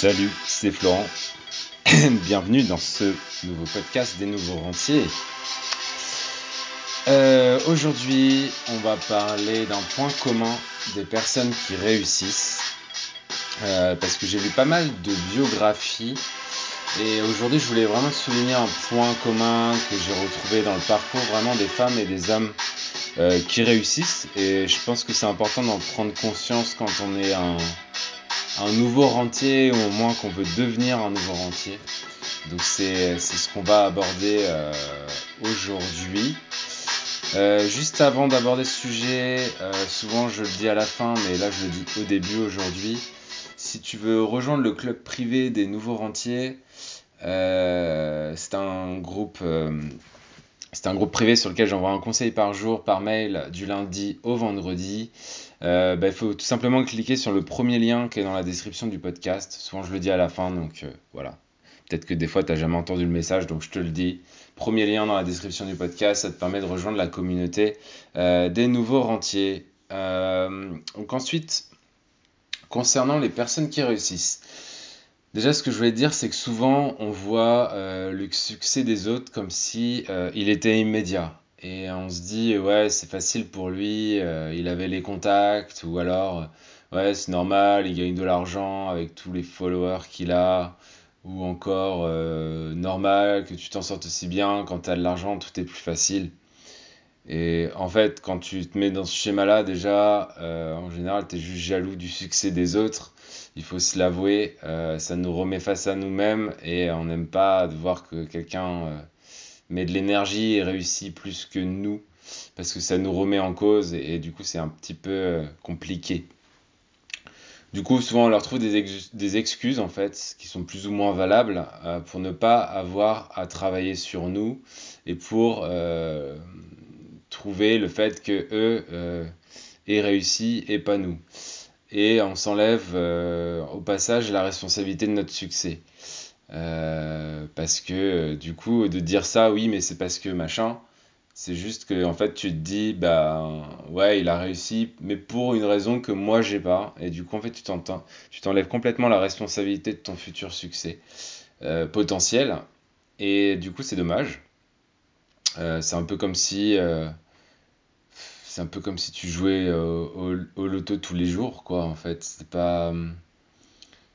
Salut, c'est Florent. Bienvenue dans ce nouveau podcast des nouveaux rentiers. Euh, aujourd'hui, on va parler d'un point commun des personnes qui réussissent. Euh, parce que j'ai lu pas mal de biographies. Et aujourd'hui, je voulais vraiment souligner un point commun que j'ai retrouvé dans le parcours vraiment des femmes et des hommes euh, qui réussissent. Et je pense que c'est important d'en prendre conscience quand on est un, un nouveau rentier ou au moins qu'on veut devenir un nouveau rentier. Donc c'est ce qu'on va aborder euh, aujourd'hui. Euh, juste avant d'aborder ce sujet, euh, souvent je le dis à la fin, mais là je le dis au début aujourd'hui. Si tu veux rejoindre le club privé des nouveaux rentiers, c'est un groupe c'est un groupe privé sur lequel j'envoie un conseil par jour par mail du lundi au vendredi. Euh, bah, il faut tout simplement cliquer sur le premier lien qui est dans la description du podcast. Souvent je le dis à la fin, donc euh, voilà. Peut-être que des fois tu n'as jamais entendu le message, donc je te le dis. Premier lien dans la description du podcast, ça te permet de rejoindre la communauté euh, des nouveaux rentiers. donc ensuite, concernant les personnes qui réussissent. Déjà, ce que je voulais dire, c'est que souvent, on voit euh, le succès des autres comme si euh, il était immédiat. Et on se dit, ouais, c'est facile pour lui, euh, il avait les contacts, ou alors, ouais, c'est normal, il gagne de l'argent avec tous les followers qu'il a, ou encore, normal que tu t'en sortes aussi bien, quand tu as de l'argent, tout est plus facile. Et en fait, quand tu te mets dans ce schéma-là, déjà, en général, tu es juste jaloux du succès des autres il faut se l'avouer, euh, ça nous remet face à nous-mêmes et on n'aime pas de voir que quelqu'un euh, met de l'énergie et réussit plus que nous parce que ça nous remet en cause et, du coup c'est un petit peu euh, compliqué. Du coup, souvent on leur trouve des, excuses en fait qui sont plus ou moins valables pour ne pas avoir à travailler sur nous et pour trouver le fait que eux aient réussi et pas nous et on s'enlève euh, au passage la responsabilité de notre succès. Euh, parce que euh, du coup, de dire ça, oui, mais c'est parce que machin, c'est juste que en fait, tu te dis, bah ouais, il a réussi, mais pour une raison que moi j'ai pas. Et du coup, en fait, tu tu t'enlèves complètement la responsabilité de ton futur succès potentiel. Et du coup, c'est dommage. c'est un peu comme si c'est un peu comme si tu jouais euh, au, loto tous les jours, quoi, en fait. C'est pas.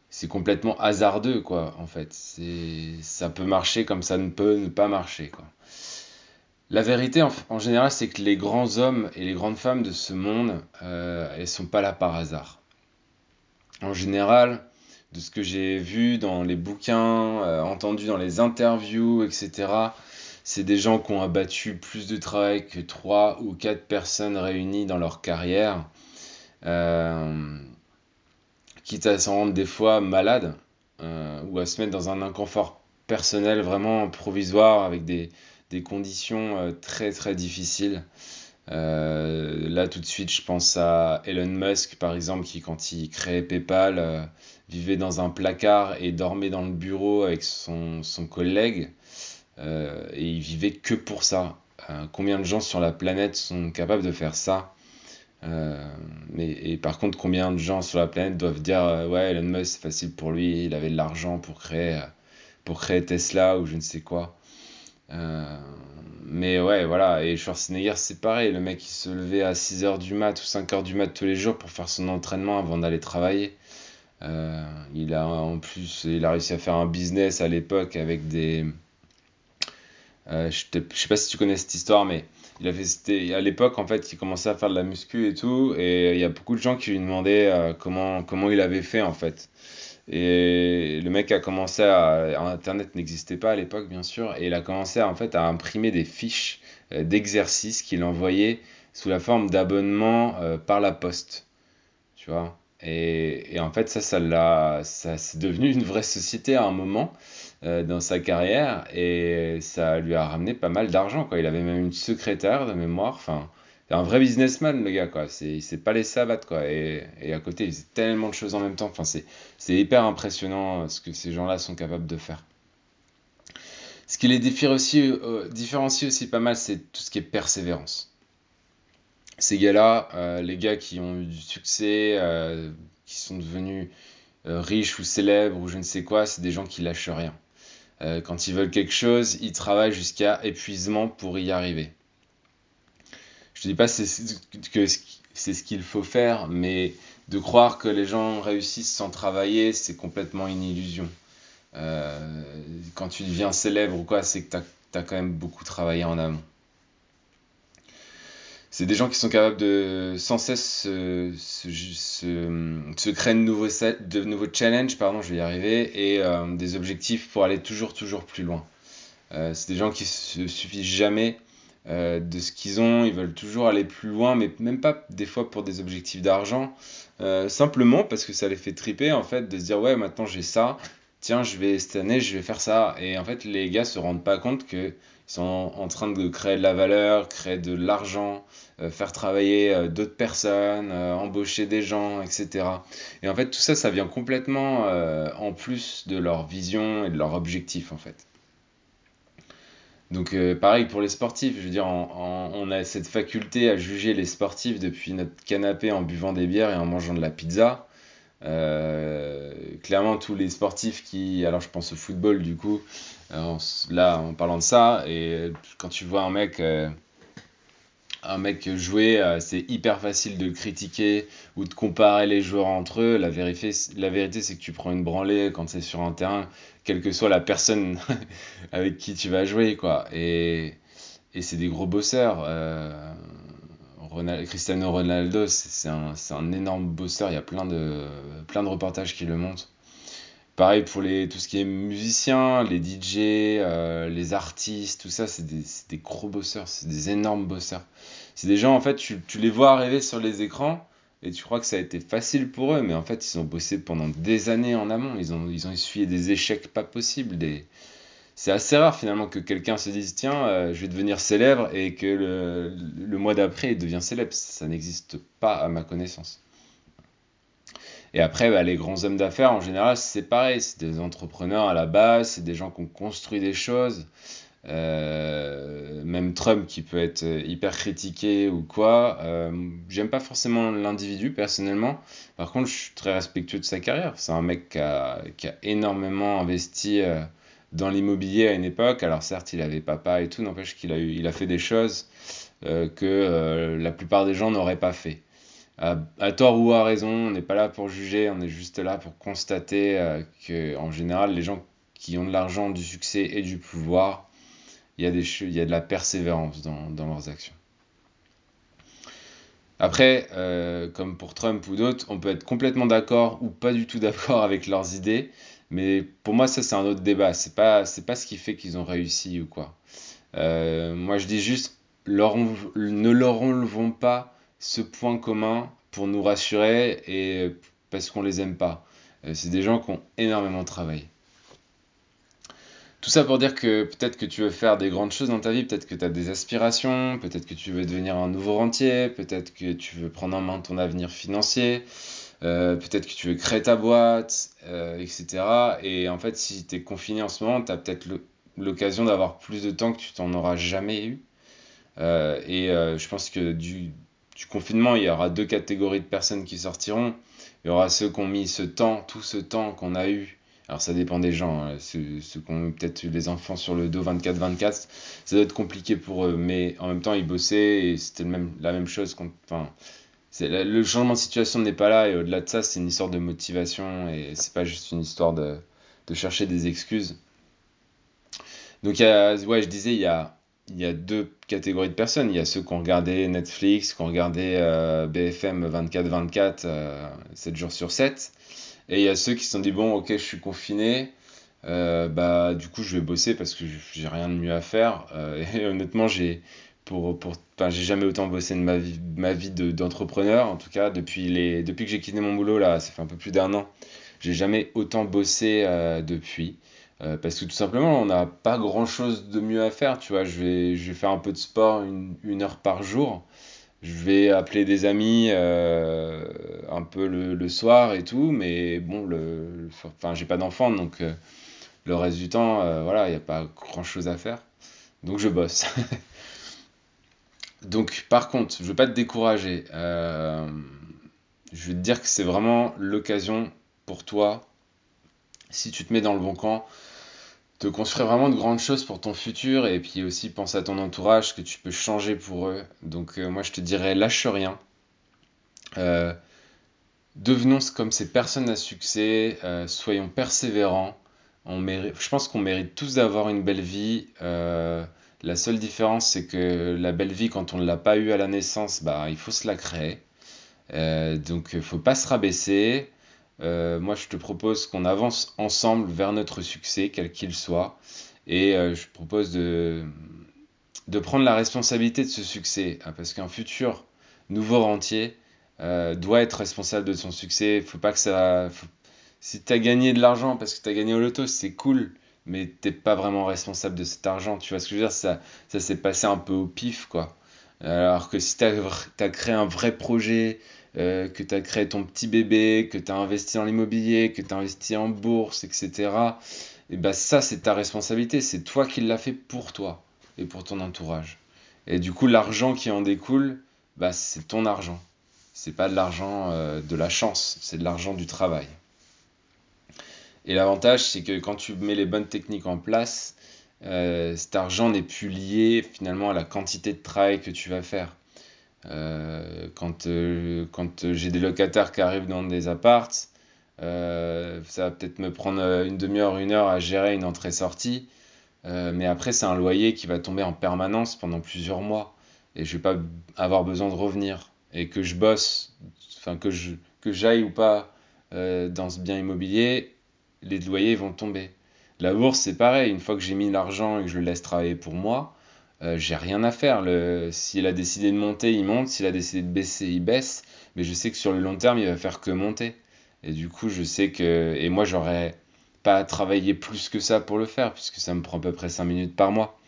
C'est complètement hasardeux, quoi, en fait. Ça peut marcher comme ça ne peut ne pas marcher, quoi. La vérité, en, général, c'est que les grands hommes et les grandes femmes de ce monde, euh, elles sont pas là par hasard. En général, de ce que j'ai vu dans les bouquins, euh, entendu dans les interviews, etc., c'est des gens qui ont abattu plus de travail que 3 ou 4 personnes réunies dans leur carrière, euh, quitte à s'en rendre des fois malades euh, ou à se mettre dans un inconfort personnel vraiment provisoire avec des, conditions euh, très très difficiles. là tout de suite je pense à Elon Musk par exemple qui quand il créait PayPal vivait dans un placard et dormait dans le bureau avec son collègue. Euh, et il vivait que pour ça. Euh, combien de gens sur la planète sont capables de faire ça? Euh, mais, et par contre, combien de gens sur la planète doivent dire ouais, Elon Musk c'est facile pour lui, il avait de l'argent pour créer, pour créer Tesla ou je ne sais quoi. mais ouais, voilà. Et Schwarzenegger, c'est pareil. Le mec, il se levait à 6h du mat ou 5h du mat tous les jours pour faire son entraînement avant d'aller travailler. il a en plus, il a réussi à faire un business à l'époque avec des, euh, je, ne sais pas si tu connais cette histoire, mais il avait, c'était, à l'époque, en fait, il commençait à faire de la muscu et tout, et il y a beaucoup de gens qui lui demandaient euh, comment, il avait fait, en fait. Et le mec a commencé à. Internet n'existait pas à l'époque, bien sûr, et il a commencé à, en fait, à imprimer des fiches euh, d'exercices qu'il envoyait sous la forme d'abonnement par la poste. Tu vois et, et, en fait, ça, ça, l'a, ça c'est devenu une vraie société à un moment. Euh, dans sa carrière et ça lui a ramené pas mal d'argent. Il avait même une secrétaire de mémoire. Enfin, c'est un vrai businessman, le gars. Quoi. C'est, il s'est pas laissé abattre. Quoi. Et, à côté, il faisait tellement de choses en même temps. Enfin, c'est, c'est hyper impressionnant euh, ce que ces gens-là sont capables de faire. Ce qui les euh, différencie aussi pas mal, c'est tout ce qui est persévérance. Ces gars-là, les gars qui ont eu du succès, qui sont devenus riches ou célèbres ou je ne sais quoi, c'est des gens qui lâchent rien. Quand ils veulent quelque chose, ils travaillent jusqu'à épuisement pour y arriver. Je ne dis pas que c'est ce qu'il faut faire, mais de croire que les gens réussissent sans travailler, c'est complètement une illusion. quand tu deviens célèbre ou quoi, c'est que tu as, quand même beaucoup travaillé en amont c'est des gens qui sont capables de sans cesse se, créer de nouveaux, de nouveaux challenges, pardon, je vais y arriver, et euh, des objectifs pour aller toujours, toujours plus loin. Euh, c'est des gens qui se suffisent jamais euh, de ce qu'ils ont, ils veulent toujours aller plus loin, mais même pas des fois pour des objectifs d'argent, simplement parce que ça les fait triper en fait, de se dire ouais maintenant j'ai ça, tiens je vais cette année je vais faire ça, et en fait les gars se rendent pas compte que sont en train de créer de la valeur, créer de l'argent, euh, faire travailler euh, d'autres personnes, euh, embaucher des gens, etc. Et en fait, tout ça, ça vient complètement en plus de leur vision et de leur objectif, en fait. Donc pareil pour les sportifs, je veux dire, on a cette faculté à juger les sportifs depuis notre canapé en buvant des bières et en mangeant de la pizza. Clairement, tous les sportifs qui, alors je pense au football du coup, là en parlant de ça, et quand tu vois un mec un mec jouer, euh, c'est hyper facile de critiquer ou de comparer les joueurs entre eux. La, vérité, la vérité c'est que tu prends une branlée quand c'est sur un terrain, quelle que soit la personne avec qui tu vas jouer. quoi. Et, et c'est des gros bosseurs. Cristiano Ronaldo, c'est un, énorme bosseur. Il y a plein de, plein de reportages qui le montrent. Pareil pour tout ce qui est musicien, les DJ, euh, les artistes, tout ça, c'est des, gros bosseurs, c'est des énormes bosseurs. C'est des gens, en fait, tu, les vois arriver sur les écrans et tu crois que ça a été facile pour eux, mais en fait, ils ont bossé pendant des années en amont. Ils ont, ils ont essuyé des échecs pas possibles. Des... C'est assez rare finalement que quelqu'un se dise tiens, euh, je vais devenir célèbre et que le, le mois d'après il devient célèbre. Ça n'existe pas à ma connaissance. Et après, bah, les grands hommes d'affaires, en général, c'est pareil. C'est des entrepreneurs à la base, c'est des gens qui ont construit des choses. Euh, même Trump qui peut être hyper critiqué ou quoi. Euh, J'aime pas forcément l'individu personnellement. Par contre, je suis très respectueux de sa carrière. C'est un mec qui a, qui a énormément investi dans l'immobilier à une époque. Alors certes, il avait papa et tout, n'empêche qu'il a, eu, il a fait des choses euh, que euh, la plupart des gens n'auraient pas fait à, tort ou à raison, on n'est pas là pour juger, on est juste là pour constater euh, que, en général, les gens qui ont de l'argent, du succès et du pouvoir, il y a, y a de la persévérance dans, dans leurs actions. Après, euh, comme pour Trump ou d'autres, on peut être complètement d'accord ou pas du tout d'accord avec leurs idées, mais pour moi, ça c'est un autre débat. C'est pas, pas ce qui fait qu'ils ont réussi ou quoi. Euh, moi, je dis juste, ne leur enlevons pas ce point commun pour nous rassurer et parce qu'on les aime pas. Euh, c'est des gens qui ont énormément travaillé. Tout ça pour dire que peut-être que tu veux faire des grandes choses dans ta vie, peut-être que tu as des aspirations, peut-être que tu veux devenir un nouveau rentier, peut-être que tu veux prendre en main ton avenir financier, euh, peut-être que tu veux créer ta boîte, euh, etc. Et en fait, si tu es confiné en ce moment, tu as peut-être l'occasion d'avoir plus de temps que tu t'en auras jamais eu. et je pense que du, confinement, il y aura deux catégories de personnes qui sortiront. Il y aura ceux qui ont mis ce temps, tout ce temps qu'on a eu. Alors ça dépend des gens, hein. ceux, qui ont peut-être eu les enfants sur le dos 24-24, ça doit être compliqué pour eux, mais en même temps ils bossaient et c'était même, la même chose. Le changement de situation n'est pas là et au-delà de ça c'est une histoire de motivation et c'est pas juste une histoire de, de chercher des excuses. Donc ouais, je disais, il y a, il y a deux catégories de personnes. Il y a ceux qui ont regardé Netflix, qui ont regardé euh, BFM 24-24, 7 jours sur 7. Et il y a ceux qui se sont dit, bon, ok, je suis confiné, euh, bah, du coup, je vais bosser parce que j'ai rien de mieux à faire. Euh, et honnêtement, j'ai pour, pour, j'ai jamais autant bossé de ma vie, ma d'entrepreneur, en tout cas, depuis, les, depuis que j'ai quitté mon boulot, là, ça fait un peu plus d'un an. J'ai jamais autant bossé depuis. Euh, parce que tout simplement, on n'a pas grand chose de mieux à faire. Tu vois, je vais, je vais faire un peu de sport une, heure par jour. Je vais appeler des amis euh, un peu le, soir et tout. Mais bon, le, enfin, j'ai pas d'enfant, donc euh, le reste du temps, voilà, il n'y a pas grand chose à faire. Donc je bosse. donc par contre, je veux pas te décourager. je vais te dire que c'est vraiment l'occasion pour toi, si tu te mets dans le bon camp, te construire vraiment de grandes choses pour ton futur et puis aussi pense à ton entourage que tu peux changer pour eux. Donc euh, moi je te dirais lâche rien. Euh, devenons comme ces personnes à succès, euh, soyons persévérants. On mérite, je pense qu'on mérite tous d'avoir une belle vie. La seule différence c'est que la belle vie quand on ne l'a pas eue à la naissance, bah, il faut se la créer. donc il faut pas se rabaisser. Euh, moi, je te propose qu'on avance ensemble vers notre succès, quel qu'il soit. Et euh, je propose de, prendre la responsabilité de ce succès. Hein, parce qu'un futur nouveau rentier euh, doit être responsable de son succès. Faut pas que ça. Si tu as gagné de l'argent parce que tu as gagné au loto, c'est cool. Mais t'es pas vraiment responsable de cet argent. Tu vois ce que je veux dire Ça, ça s'est passé un peu au pif, quoi. Alors que si tu as, créé un vrai projet, euh, que tu as créé ton petit bébé, que tu as investi dans l'immobilier, que tu as investi en bourse, etc., et ben ça, c'est ta responsabilité. C'est toi qui l'as fait pour toi et pour ton entourage. Et du coup, l'argent qui en découle, bah, c'est ton argent. C'est pas de l'argent euh, de la chance, c'est de l'argent du travail. Et l'avantage, c'est que quand tu mets les bonnes techniques en place, euh, cet argent n'est plus lié finalement à la quantité de travail que tu vas faire. Euh, quand euh, quand j'ai des locataires qui arrivent dans des appartes, ça va peut-être me prendre une demi-heure, une heure à gérer une entrée-sortie. mais après, c'est un loyer qui va tomber en permanence pendant plusieurs mois. Et je vais pas avoir besoin de revenir. Et que je bosse, enfin que je que j'aille ou pas dans ce bien immobilier, les loyers vont tomber. La bourse, c'est pareil. Une fois que j'ai mis l'argent et que je le laisse travailler pour moi, euh, j'ai rien à faire. S'il a décidé de monter, il monte. S'il a décidé de baisser, il baisse. Mais je sais que sur le long terme, il va faire que monter. Et du coup, je sais que. Et moi, j'aurais pas à travailler plus que ça pour le faire, puisque ça me prend à peu près 5 minutes par mois.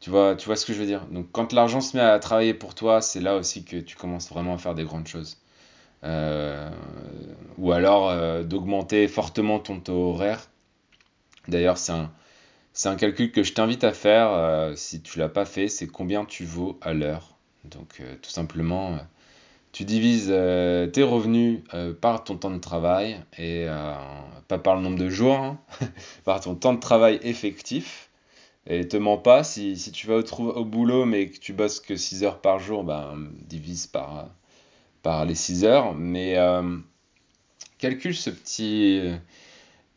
Tu vois, tu vois ce que je veux dire? Donc, quand l'argent se met à travailler pour toi, c'est là aussi que tu commences vraiment à faire des grandes choses. Euh, ou alors euh, d'augmenter fortement ton taux horaire D'ailleurs, c'est un, c'est un calcul que je t'invite à faire euh, si tu l'as pas fait, c'est combien tu vaux à l'heure. Donc tout simplement, tu divises tes revenus par ton temps de travail et pas par le nombre de jours, hein, par ton temps de travail effectif. Et te mens pas, si, si tu vas au, au, boulot mais que tu bosses que 6 heures par jour, ben divise par, par les 6 heures. Mais calcule ce petit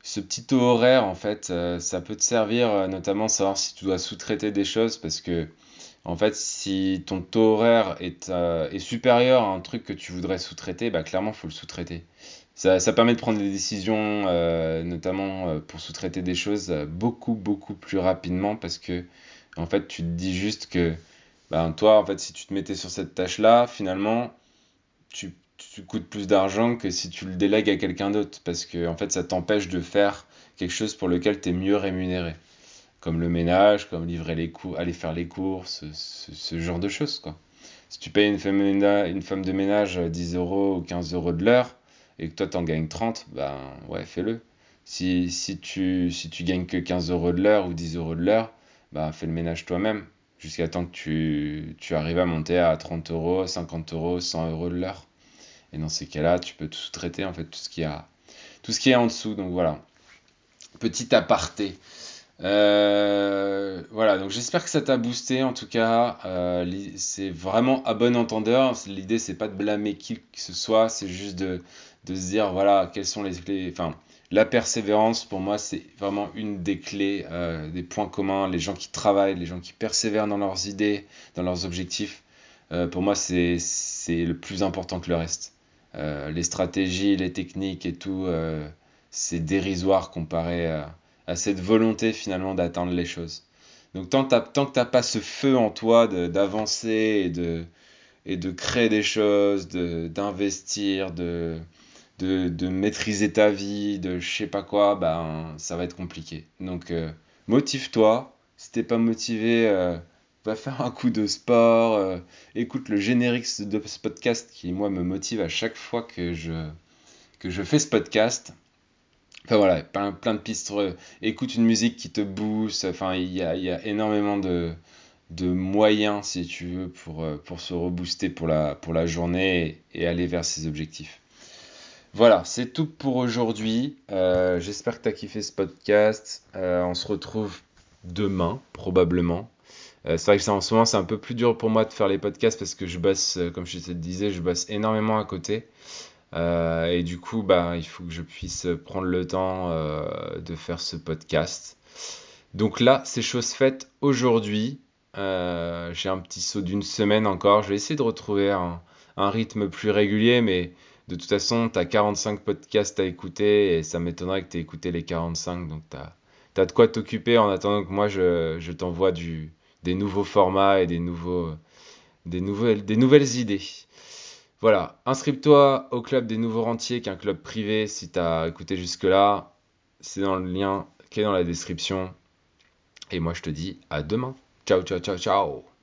ce petit taux horaire, en fait, euh, ça peut te servir euh, notamment à savoir si tu dois sous-traiter des choses parce que, en fait, si ton taux horaire est, euh, est supérieur à un truc que tu voudrais sous-traiter, bah, clairement, faut le sous-traiter. Ça, ça, permet de prendre des décisions, notamment pour sous-traiter des choses, beaucoup, beaucoup plus rapidement parce que, en fait, tu te dis juste que, ben, toi, en fait, si tu te mettais sur cette tâche-là, finalement, tu tu coûtes plus d'argent que si tu le délègues à quelqu'un d'autre parce que en fait ça t'empêche de faire quelque chose pour lequel tu es mieux rémunéré. Comme le ménage comme livrer les cours aller faire les courses ce, genre de choses quoi. Si tu payes une femme, une femme de ménage 10 euros ou 15 euros de l'heure et que toi t'en gagnes 30 ben ouais fais-le. Si, si, tu, si tu gagnes que 15 euros de l'heure ou 10 euros de l'heure ben fais le ménage toi-même jusqu'à temps que tu, arrives à monter à 30 euros 50 euros 100 euros de l'heure et dans ces cas-là, tu peux tout traiter en fait tout ce qui a tout ce qui est en dessous. Donc voilà, petit aparté. Euh, voilà, donc j'espère que ça t'a boosté en tout cas. Euh, c'est vraiment à bon entendeur. L'idée c'est pas de blâmer qui que ce soit, c'est juste de, se dire voilà quelles sont les clés. Enfin, la persévérance pour moi c'est vraiment une des clés, euh, des points communs. Les gens qui travaillent, les gens qui persévèrent dans leurs idées, dans leurs objectifs. pour moi c'est le plus important que le reste. Euh, les stratégies, les techniques et tout, euh, c'est dérisoire comparé à, cette volonté finalement d'atteindre les choses. Donc tant, tant que tu n'as pas ce feu en toi d'avancer et de, et de créer des choses, d'investir, de, de, maîtriser ta vie, de je sais pas quoi, ben, ça va être compliqué. Donc euh, motive-toi. Si t'es pas motivé, va faire un coup de sport, euh, écoute le générique de ce podcast qui, moi, me motive à chaque fois que je, que je fais ce podcast. Enfin voilà, plein, de pistes. Écoute une musique qui te booste. Enfin, il y a, y a, énormément de, de moyens, si tu veux, pour, euh, pour se rebooster pour la, pour la journée et, aller vers ses objectifs. Voilà, c'est tout pour aujourd'hui. Euh, j'espère que tu as kiffé ce podcast. Euh, on se retrouve demain, probablement. Euh, c'est vrai que en ce moment, c'est un peu plus dur pour moi de faire les podcasts parce que je bosse, comme je te disais, je bosse énormément à côté. et du coup, bah, il faut que je puisse prendre le temps de faire ce podcast. Donc là, c'est chose faite aujourd'hui. J'ai un petit saut d'une semaine encore. Je vais essayer de retrouver un rythme plus régulier, mais de toute façon, tu as 45 podcasts à écouter et ça m'étonnerait que tu aies écouté les 45. Donc, tu as, de quoi t'occuper en attendant que moi, je, t'envoie des nouveaux formats et des, nouveaux, des, nouvelles, idées. Voilà, inscrive-toi au club des nouveaux rentiers, qui est un club privé si tu as écouté jusque-là. C'est dans le lien qui est dans la description. Et moi, je te dis à demain. Ciao, ciao, ciao, ciao.